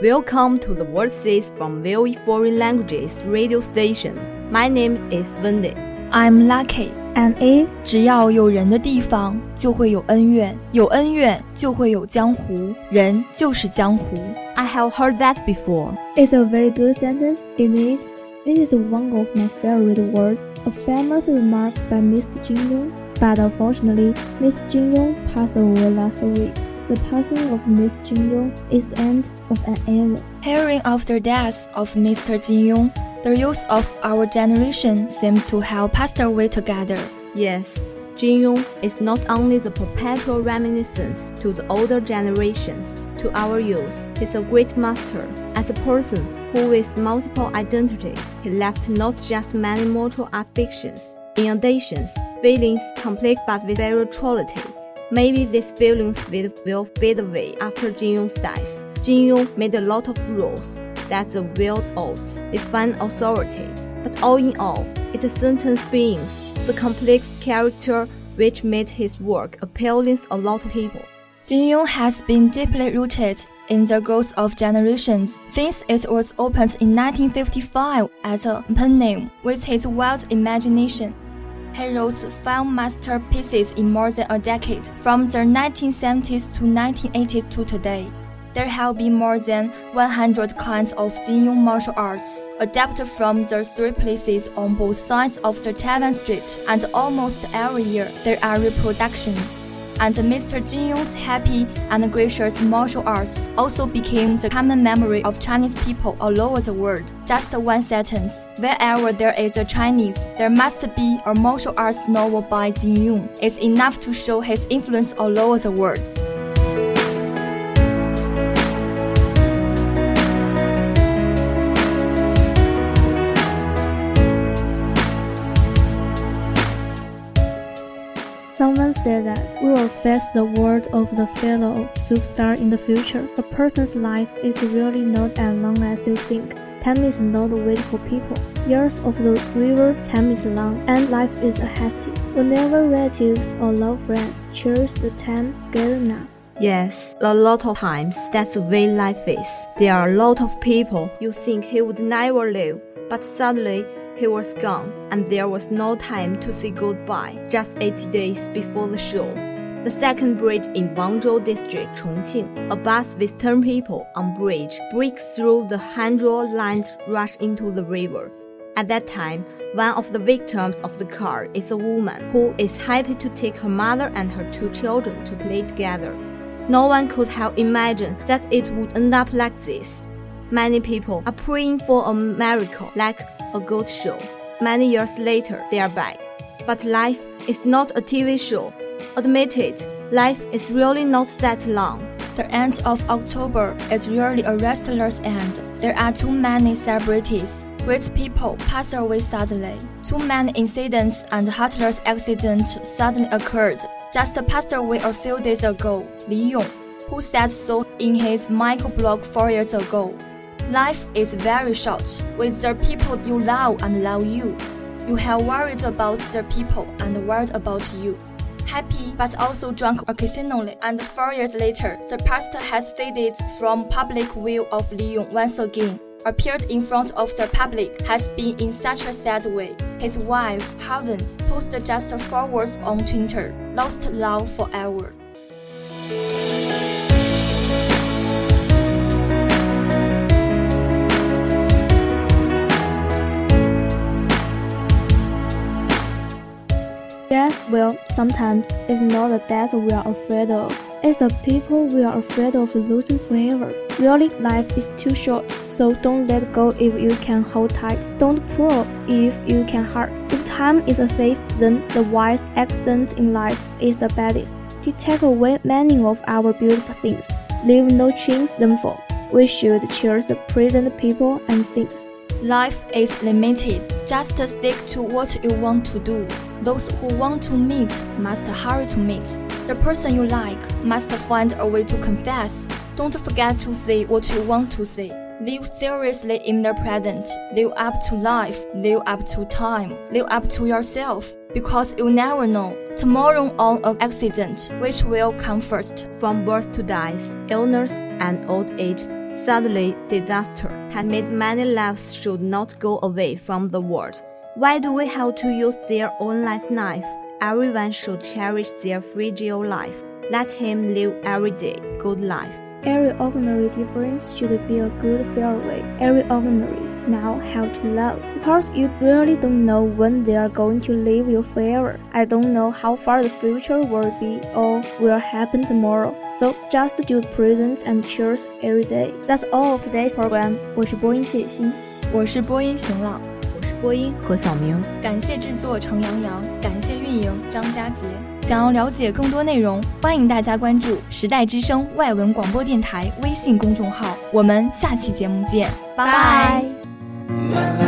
Welcome to the World Says from VOE Foreign Languages radio station. My name is Wendy. I'm lucky N A，只要有人的地方就会有恩怨，有恩怨就会有江湖，人就是江湖。 I have heard that before. It's a very good sentence, isn't it? This is one of my favorite words, a famous remark by Mr. Jin Yong. But unfortunately, Mr. Jin Yong passed away last week. The passing of Mr. Jin Yong is the end of an era. Hearing of the death of Mr. Jin Yong, the youth of our generation seems to have passed away together. Yes, Jin Yong is not only the perpetual reminiscence to the older generations, to our youth, he's a great master. As a person who with multiple identity, he left not just many mortal afflictions. In addition, feelings complete but with spirituality. Maybe these feelings will, will fade away after Jin Yong's death. Jin Yong made a lot of rules that the wild oats define authority. But all in all, it sentence beings, the complex character which made his work appealing to a lot of people. Jin Yong has been deeply rooted in the growth of generations since it was opened in 1955 at name. with his wild imagination. He wrote five masterpieces in more than a decade, from the 1970s to 1980s to today. There have been more than 100 kinds of Jin Yong martial arts, adapted from the three places on both sides of the Taiwan Strait, and almost every year there are reproductions. And Mr. Jin Yong's happy and gracious martial arts also became the common memory of Chinese people all over the world. Just one sentence. Wherever there is a Chinese, there must be a martial arts novel by Jin Yong. It's enough to show his influence all over the world. Face the world of the fellow superstar in the future. A person's life is really not as long as you think. Time is not wait for people. Years of the river, time is long, and life is a hasty. Whenever relatives or love friends choose the time, get now. Yes, a lot of times that's the way life is. There are a lot of people you think he would never live, but suddenly he was gone, and there was no time to say goodbye, just 80 days before the show. The second bridge in Wanzhou district, Chongqing, a bus with 10 people on bridge breaks through the Hanzhou lines rush into the river. At that time, one of the victims of the car is a woman who is happy to take her mother and her two children to play together. No one could have imagined that it would end up like this. Many people are praying for a miracle like a good show. Many years later, they are back. But life is not a TV show. Admit it, life is really not that long. The end of October is really a restless end. There are too many celebrities. Great people pass away suddenly. Too many incidents and heartless accidents suddenly occurred. Just passed away a few days ago, Li Yong, who said so in his microblog four years ago. Life is very short with the people you love and love you. You have worried about the people and worried about you. Happy but also drunk occasionally, and four years later, the past has faded from public view of Li Yong once again. Appeared in front of the public has been in such a sad way. His wife, Helen, posted just four words on Twitter Lost love forever. Well, sometimes it's not the death we are afraid of. It's the people we are afraid of losing forever. Really, life is too short, so don't let go if you can hold tight. Don't pull if you can hurt. If time is a thief, then the wise accident in life is the baddest. To take away many of our beautiful things, leave no chance them for. We should cherish the present people and things. Life is limited. Just stick to what you want to do. Those who want to meet must hurry to meet. The person you like must find a way to confess. Don't forget to say what you want to say. Live seriously in the present. Live up to life. Live up to time. Live up to yourself. Because you never know. Tomorrow on an accident, which will come first. From birth to death, illness and old age, suddenly disaster has made many lives should not go away from the world. Why do we have to use their own life knife? Everyone should cherish their fragile life. Let him live every day good life. Every ordinary difference should be a good fairway. Every ordinary now have to love. Because you really don't know when they are going to leave you forever. I don't know how far the future will be or will happen tomorrow. So just do the present and cherish every day. That's all of today's program. 我是播音谢欣，我是播音邢朗，我是 播音何小明。感谢制作程洋洋，感谢运营张佳杰。想要了解更多内容，欢迎大家关注时代之声外文广播电台微信公众号。我们下期节目见，拜拜。